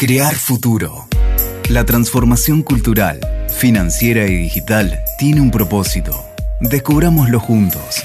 Crear futuro. La transformación cultural, financiera y digital tiene un propósito. Descubrámoslo juntos.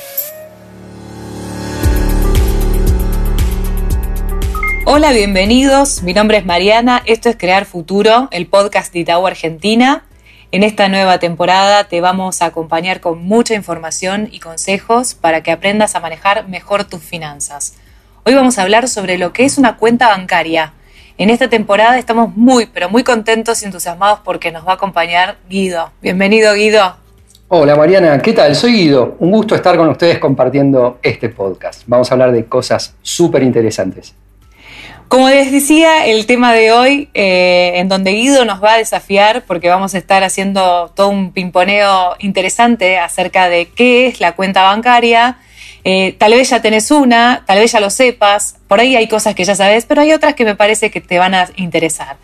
Hola, bienvenidos. Mi nombre es Mariana. Esto es Crear Futuro, el podcast de Itaú Argentina. En esta nueva temporada te vamos a acompañar con mucha información y consejos para que aprendas a manejar mejor tus finanzas. Hoy vamos a hablar sobre lo que es una cuenta bancaria en esta temporada estamos muy, pero muy contentos y entusiasmados porque nos va a acompañar Guido. Bienvenido, Guido. Hola Mariana, ¿qué tal? Soy Guido. Un gusto estar con ustedes compartiendo este podcast. Vamos a hablar de cosas súper interesantes. Como les decía, el tema de hoy, eh, en donde Guido nos va a desafiar, porque vamos a estar haciendo todo un pimponeo interesante acerca de qué es la cuenta bancaria, eh, tal vez ya tenés una, tal vez ya lo sepas, por ahí hay cosas que ya sabes, pero hay otras que me parece que te van a interesar.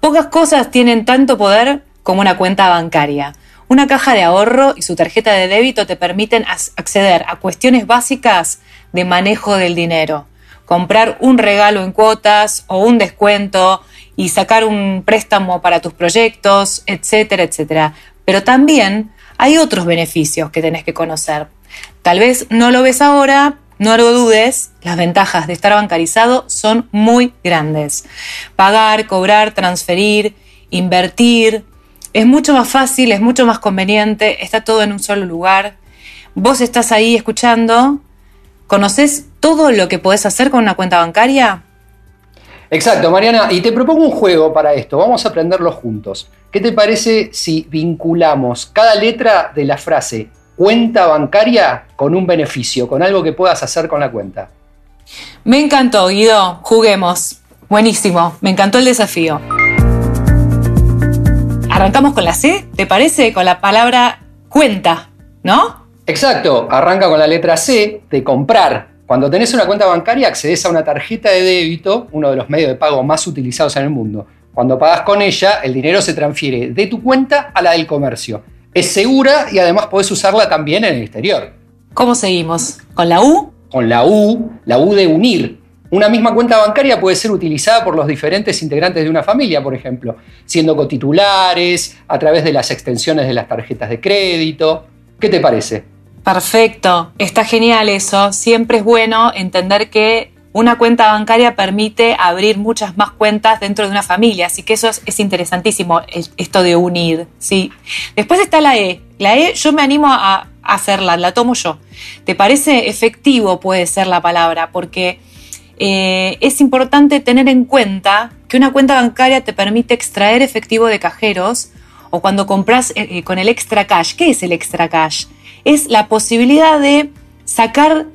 Pocas cosas tienen tanto poder como una cuenta bancaria. Una caja de ahorro y su tarjeta de débito te permiten acceder a cuestiones básicas de manejo del dinero. Comprar un regalo en cuotas o un descuento y sacar un préstamo para tus proyectos, etcétera, etcétera. Pero también hay otros beneficios que tenés que conocer. Tal vez no lo ves ahora, no lo dudes, las ventajas de estar bancarizado son muy grandes. Pagar, cobrar, transferir, invertir, es mucho más fácil, es mucho más conveniente, está todo en un solo lugar. Vos estás ahí escuchando, ¿conoces todo lo que podés hacer con una cuenta bancaria? Exacto, Mariana, y te propongo un juego para esto, vamos a aprenderlo juntos. ¿Qué te parece si vinculamos cada letra de la frase cuenta bancaria con un beneficio, con algo que puedas hacer con la cuenta. Me encantó, Guido. Juguemos. Buenísimo. Me encantó el desafío. Arrancamos con la C, ¿te parece? Con la palabra cuenta, ¿no? Exacto. Arranca con la letra C de comprar. Cuando tenés una cuenta bancaria accedes a una tarjeta de débito, uno de los medios de pago más utilizados en el mundo. Cuando pagas con ella, el dinero se transfiere de tu cuenta a la del comercio es segura y además podés usarla también en el exterior. ¿Cómo seguimos? ¿Con la U? Con la U, la U de unir. Una misma cuenta bancaria puede ser utilizada por los diferentes integrantes de una familia, por ejemplo, siendo cotitulares, a través de las extensiones de las tarjetas de crédito. ¿Qué te parece? Perfecto, está genial eso. Siempre es bueno entender que una cuenta bancaria permite abrir muchas más cuentas dentro de una familia, así que eso es, interesantísimo, esto de unir, ¿sí? Después está la E. La E yo me animo a, hacerla, la tomo yo. ¿Te parece efectivo puede ser la palabra? Porque eh, es importante tener en cuenta que una cuenta bancaria te permite extraer efectivo de cajeros o cuando compras eh, eh, con el extra cash. ¿Qué es el extra cash? Es la posibilidad de sacar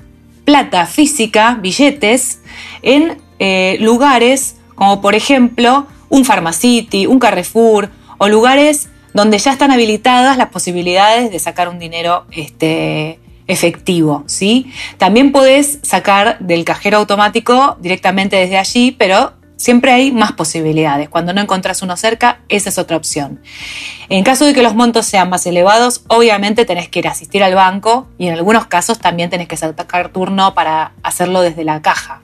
plata física, billetes, en eh, lugares como por ejemplo un Pharmacity, un Carrefour o lugares donde ya están habilitadas las posibilidades de sacar un dinero este, efectivo, ¿sí? También podés sacar del cajero automático directamente desde allí, pero Siempre hay más posibilidades. Cuando no encontrás uno cerca, esa es otra opción. En caso de que los montos sean más elevados, obviamente tenés que ir a asistir al banco y en algunos casos también tenés que sacar turno para hacerlo desde la caja.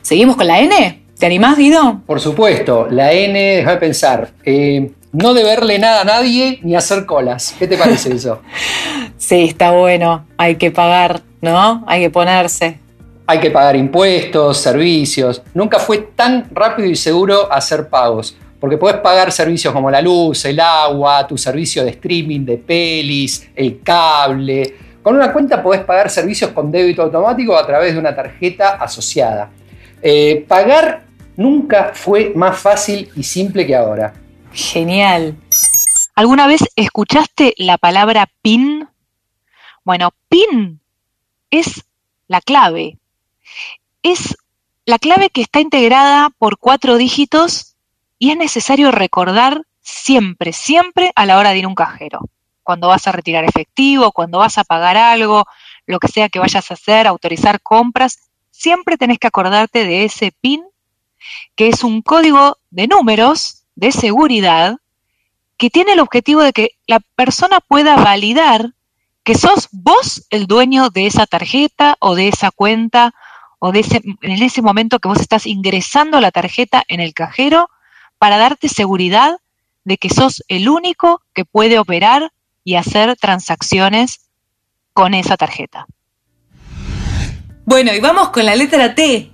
¿Seguimos con la N? ¿Te animás, Guido? Por supuesto, la N, déjame pensar. Eh, no deberle nada a nadie ni hacer colas. ¿Qué te parece eso? sí, está bueno. Hay que pagar, ¿no? Hay que ponerse hay que pagar impuestos, servicios. Nunca fue tan rápido y seguro hacer pagos, porque podés pagar servicios como la luz, el agua, tu servicio de streaming, de pelis, el cable. Con una cuenta podés pagar servicios con débito automático a través de una tarjeta asociada. Eh, pagar nunca fue más fácil y simple que ahora. Genial. ¿Alguna vez escuchaste la palabra PIN? Bueno, PIN es la clave, es la clave que está integrada por cuatro dígitos y es necesario recordar siempre, siempre a la hora de ir a un cajero. Cuando vas a retirar efectivo, cuando vas a pagar algo, lo que sea que vayas a hacer, autorizar compras, siempre tenés que acordarte de ese PIN, que es un código de números de seguridad que tiene el objetivo de que la persona pueda validar que sos vos el dueño de esa tarjeta o de esa cuenta o de ese, en ese momento que vos estás ingresando la tarjeta en el cajero para darte seguridad de que sos el único que puede operar y hacer transacciones con esa tarjeta. Bueno, y vamos con la letra T,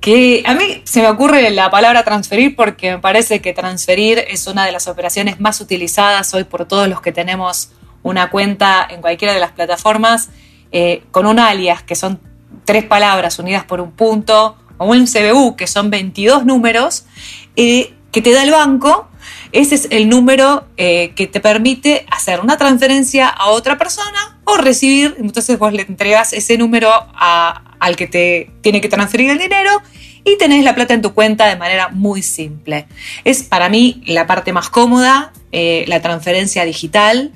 que a mí se me ocurre la palabra transferir porque me parece que transferir es una de las operaciones más utilizadas hoy por todos los que tenemos una cuenta en cualquiera de las plataformas eh, con un alias, que son tres palabras unidas por un punto, o un CBU, que son 22 números, eh, que te da el banco. Ese es el número eh, que te permite hacer una transferencia a otra persona o recibir, entonces vos le entregas ese número al que te tiene que transferir el dinero y tenés la plata en tu cuenta de manera muy simple. Es para mí la parte más cómoda, la transferencia digital.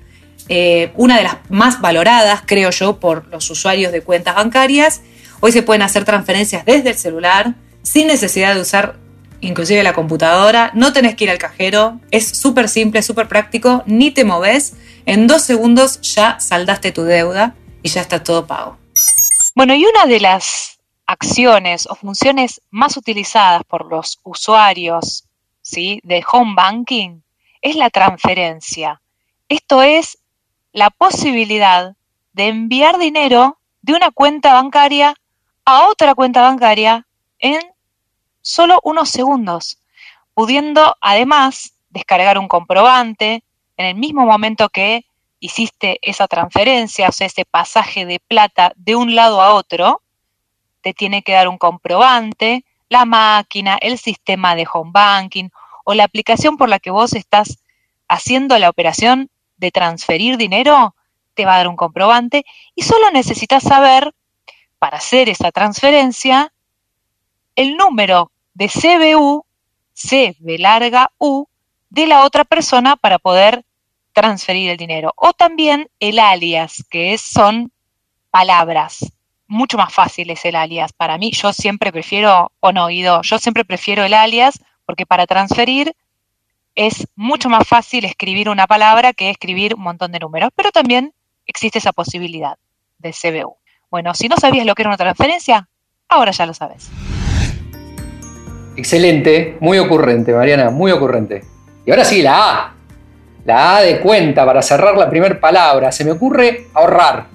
Eh, una de las más valoradas, creo yo, por los usuarios de cuentas bancarias. Hoy se pueden hacer transferencias desde el celular sin necesidad de usar inclusive la computadora, no tenés que ir al cajero, es súper simple, súper práctico, ni te moves, en dos segundos ya saldaste tu deuda y ya está todo pago. Bueno, y una de las acciones o funciones más utilizadas por los usuarios ¿sí? de home banking es la transferencia. Esto es la posibilidad de enviar dinero de una cuenta bancaria a otra cuenta bancaria en solo unos segundos, pudiendo además descargar un comprobante en el mismo momento que hiciste esa transferencia, o sea, ese pasaje de plata de un lado a otro, te tiene que dar un comprobante, la máquina, el sistema de home banking o la aplicación por la que vos estás haciendo la operación de transferir dinero, te va a dar un comprobante y solo necesitas saber, para hacer esa transferencia, el número de CBU, C larga U, de la otra persona para poder transferir el dinero. O también el alias, que son palabras. Mucho más fácil es el alias. Para mí, yo siempre prefiero, o no, oído, yo siempre prefiero el alias porque para transferir es mucho más fácil escribir una palabra que escribir un montón de números, pero también existe esa posibilidad de CBU. Bueno, si no sabías lo que era una transferencia, ahora ya lo sabes. Excelente, muy ocurrente, Mariana, muy ocurrente. Y ahora sí, la A. La A de cuenta para cerrar la primera palabra. Se me ocurre ahorrar.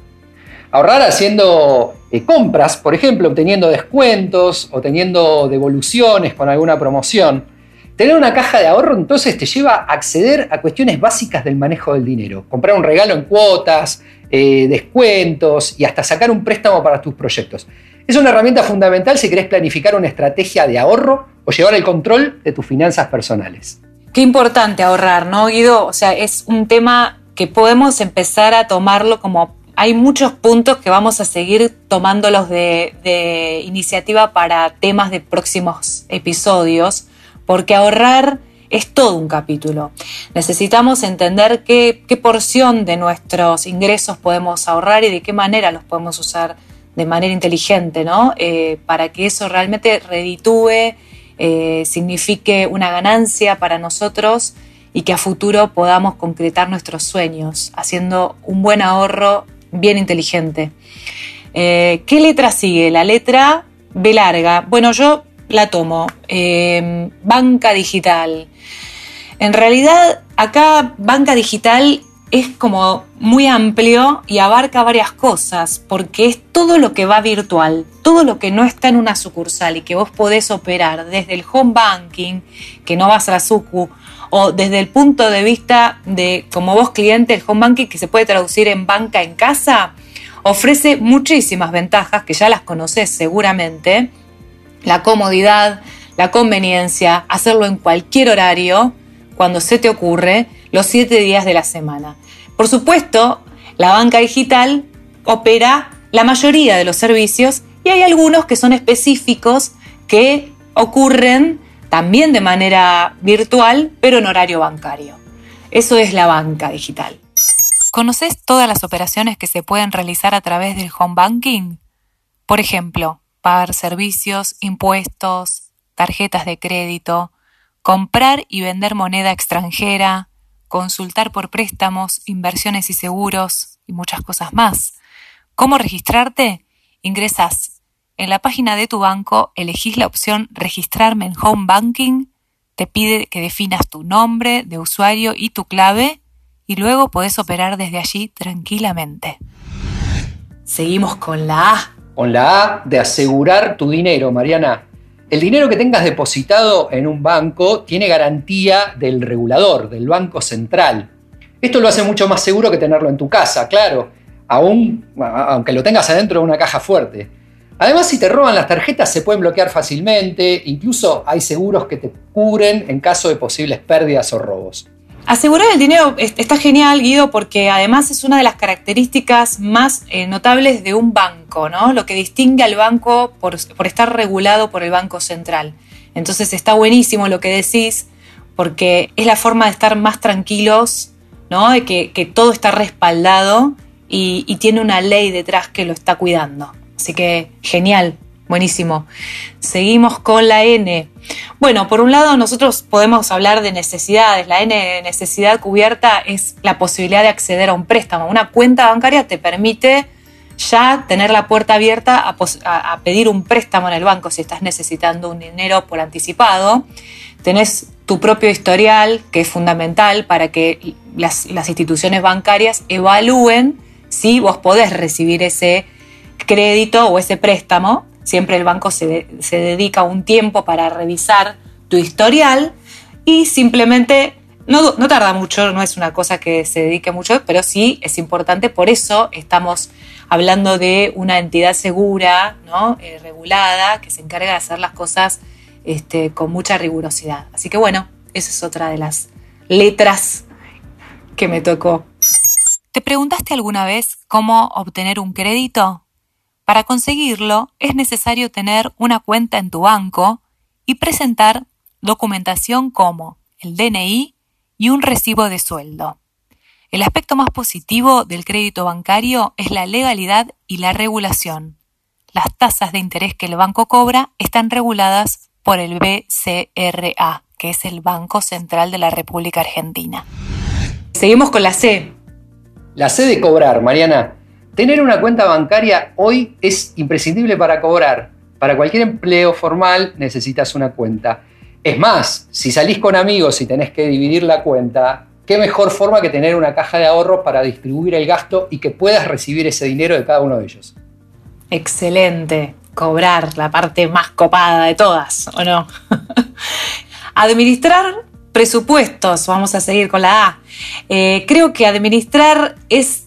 Ahorrar haciendo eh, compras, por ejemplo, obteniendo descuentos o teniendo devoluciones con alguna promoción. Tener una caja de ahorro entonces te lleva a acceder a cuestiones básicas del manejo del dinero. Comprar un regalo en cuotas, eh, descuentos y hasta sacar un préstamo para tus proyectos. Es una herramienta fundamental si querés planificar una estrategia de ahorro o llevar el control de tus finanzas personales. Qué importante ahorrar, ¿no, Guido? O sea, es un tema que podemos empezar a tomarlo como hay muchos puntos que vamos a seguir tomándolos de, de iniciativa para temas de próximos episodios porque ahorrar es todo un capítulo. Necesitamos entender qué, porción de nuestros ingresos podemos ahorrar y de qué manera los podemos usar de manera inteligente, ¿no? Eh, para que eso realmente reditúe, eh, signifique una ganancia para nosotros y que a futuro podamos concretar nuestros sueños, haciendo un buen ahorro bien inteligente. Eh, ¿Qué letra sigue? La letra B larga. Bueno, yo la tomo. Banca digital. En realidad, acá banca digital es como muy amplio y abarca varias cosas, porque es todo lo que va virtual, todo lo que no está en una sucursal y que vos podés operar desde el home banking, que no vas a la sucu, o desde el punto de vista de como vos cliente, el home banking que se puede traducir en banca en casa, ofrece muchísimas ventajas que ya las conoces seguramente. La comodidad, la conveniencia, hacerlo en cualquier horario, cuando se te ocurre, los siete días de la semana. Por supuesto, la banca digital opera la mayoría de los servicios y hay algunos que son específicos que ocurren también de manera virtual, pero en horario bancario. Eso es la banca digital. ¿Conoces todas las operaciones que se pueden realizar a través del home banking? Por ejemplo, pagar servicios, impuestos, tarjetas de crédito, comprar y vender moneda extranjera, consultar por préstamos, inversiones y seguros y muchas cosas más. ¿Cómo registrarte? Ingresas en la página de tu banco, elegís la opción Registrarme en Home Banking, te pide que definas tu nombre de usuario y tu clave y luego podés operar desde allí tranquilamente. Seguimos con la A. Con la A de asegurar tu dinero, Mariana. El dinero que tengas depositado en un banco tiene garantía del regulador, del Banco Central. Esto lo hace mucho más seguro que tenerlo en tu casa, claro, aún, aunque lo tengas adentro de una caja fuerte. Además, si te roban las tarjetas se pueden bloquear fácilmente, incluso hay seguros que te cubren en caso de posibles pérdidas o robos. Asegurar el dinero está genial, Guido, porque además es una de las características más eh, notables de un banco, ¿no? Lo que distingue al banco por, estar regulado por el Banco Central. Entonces está buenísimo lo que decís, porque es la forma de estar más tranquilos, ¿no? De que, todo está respaldado y tiene una ley detrás que lo está cuidando. Así que genial, buenísimo. Seguimos con la N. Bueno, por un lado nosotros podemos hablar de necesidades. La N de necesidad cubierta es la posibilidad de acceder a un préstamo. Una cuenta bancaria te permite ya tener la puerta abierta a, pedir un préstamo en el banco si estás necesitando un dinero por anticipado. Tenés tu propio historial, que es fundamental para que las, las instituciones bancarias evalúen si vos podés recibir ese crédito o ese préstamo, siempre el banco se, dedica un tiempo para revisar tu historial y simplemente no, tarda mucho, no es una cosa que se dedique mucho, pero sí es importante, por eso estamos hablando de una entidad segura, ¿no? Eh, regulada, que se encarga de hacer las cosas este, con mucha rigurosidad. Así que bueno, esa es otra de las letras que me tocó. ¿Te preguntaste alguna vez cómo obtener un crédito? Para conseguirlo es necesario tener una cuenta en tu banco y presentar documentación como el DNI y un recibo de sueldo. El aspecto más positivo del crédito bancario es la legalidad y la regulación. Las tasas de interés que el banco cobra están reguladas por el BCRA, que es el Banco Central de la República Argentina. Seguimos con la C. La C de cobrar, Mariana. Tener una cuenta bancaria hoy es imprescindible para cobrar. Para cualquier empleo formal necesitas una cuenta. Es más, si salís con amigos y tenés que dividir la cuenta, qué mejor forma que tener una caja de ahorro para distribuir el gasto y que puedas recibir ese dinero de cada uno de ellos. Excelente. Cobrar, la parte más copada de todas, ¿o no? Administrar presupuestos, vamos a seguir con la A. Eh, creo que administrar es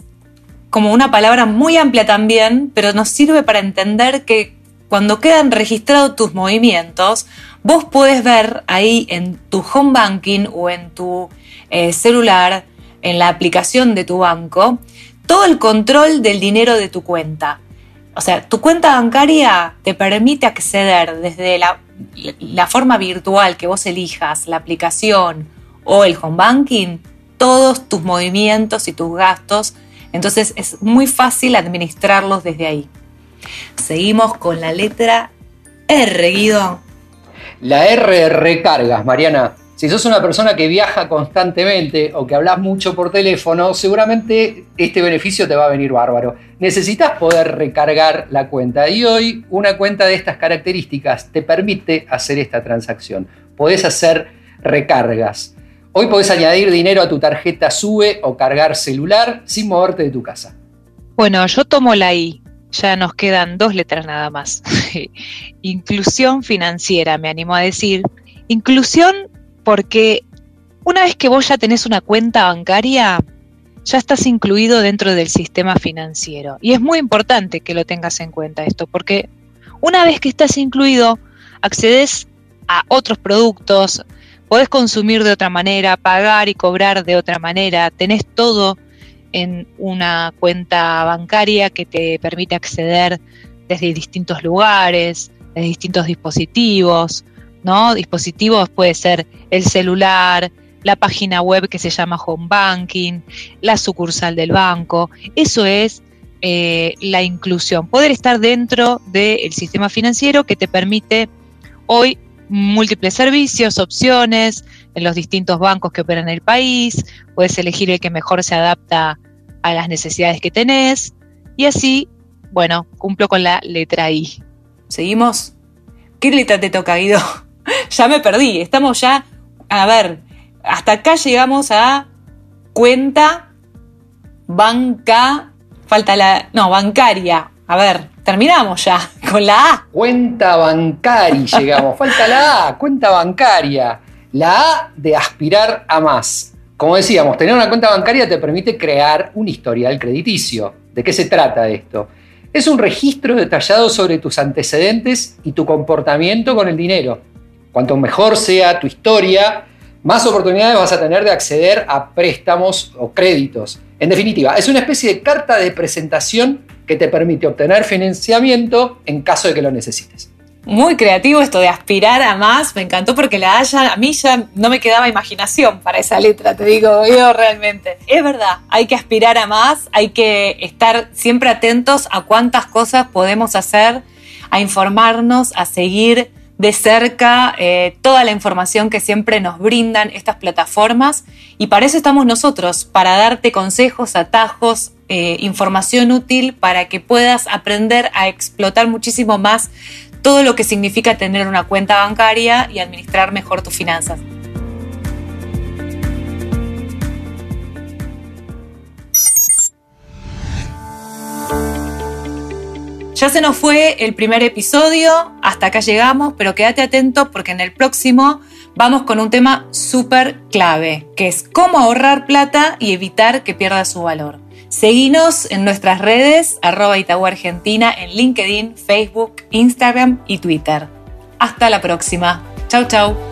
como una palabra muy amplia también, pero nos sirve para entender que cuando quedan registrados tus movimientos, vos podés ver ahí en tu home banking o en tu eh, celular, en la aplicación de tu banco, todo el control del dinero de tu cuenta. O sea, tu cuenta bancaria te permite acceder desde la forma virtual que vos elijas, la aplicación o el home banking, todos tus movimientos y tus gastos entonces es muy fácil administrarlos desde ahí. Seguimos con la letra R, Guido. La R recargas, Mariana. Si sos una persona que viaja constantemente o que hablas mucho por teléfono, seguramente este beneficio te va a venir bárbaro. Necesitas poder recargar la cuenta y hoy una cuenta de estas características te permite hacer esta transacción. Podés hacer recargas. Hoy podés añadir dinero a tu tarjeta SUBE o cargar celular sin moverte de tu casa. Bueno, yo tomo la I. Ya nos quedan dos letras nada más. Inclusión financiera, me animo a decir. Inclusión porque una vez que vos ya tenés una cuenta bancaria, ya estás incluido dentro del sistema financiero. Y es muy importante que lo tengas en cuenta esto, porque una vez que estás incluido, accedes a otros productos, podés consumir de otra manera, pagar y cobrar de otra manera, tenés todo en una cuenta bancaria que te permite acceder desde distintos lugares, desde distintos dispositivos, ¿no? Dispositivos puede ser el celular, la página web que se llama Home Banking, la sucursal del banco. Eso es eh, la inclusión, poder estar dentro del sistema financiero que te permite hoy múltiples servicios, opciones en los distintos bancos que operan en el país, puedes elegir el que mejor se adapta a las necesidades que tenés y así, bueno, cumplo con la letra I. ¿Seguimos? ¿Qué letra te toca, Guido? ya me perdí, estamos ya a ver, hasta acá llegamos a cuenta banca, falta la, no, bancaria. A ver, terminamos ya con la A. Cuenta bancaria llegamos, falta la A, cuenta bancaria. La A de aspirar a más. Como decíamos, tener una cuenta bancaria te permite crear un historial crediticio. ¿De qué se trata esto? Es un registro detallado sobre tus antecedentes y tu comportamiento con el dinero. Cuanto mejor sea tu historia, más oportunidades vas a tener de acceder a préstamos o créditos. En definitiva, es una especie de carta de presentación que te permite obtener financiamiento en caso de que lo necesites. Muy creativo esto de aspirar a más, me encantó porque la haya, a mí ya no me quedaba imaginación para esa letra, te digo yo realmente. Es verdad, hay que aspirar a más, hay que estar siempre atentos a cuántas cosas podemos hacer, a informarnos, a seguir de cerca eh, toda la información que siempre nos brindan estas plataformas y para eso estamos nosotros, para darte consejos, atajos, eh, información útil para que puedas aprender a explotar muchísimo más todo lo que significa tener una cuenta bancaria y administrar mejor tus finanzas. Ya se nos fue el primer episodio, hasta acá llegamos, pero quédate atento porque en el próximo vamos con un tema súper clave, que es cómo ahorrar plata y evitar que pierda su valor. Seguinos en nuestras redes, arroba Itaú Argentina, en LinkedIn, Facebook, Instagram y Twitter. Hasta la próxima. Chau, chau.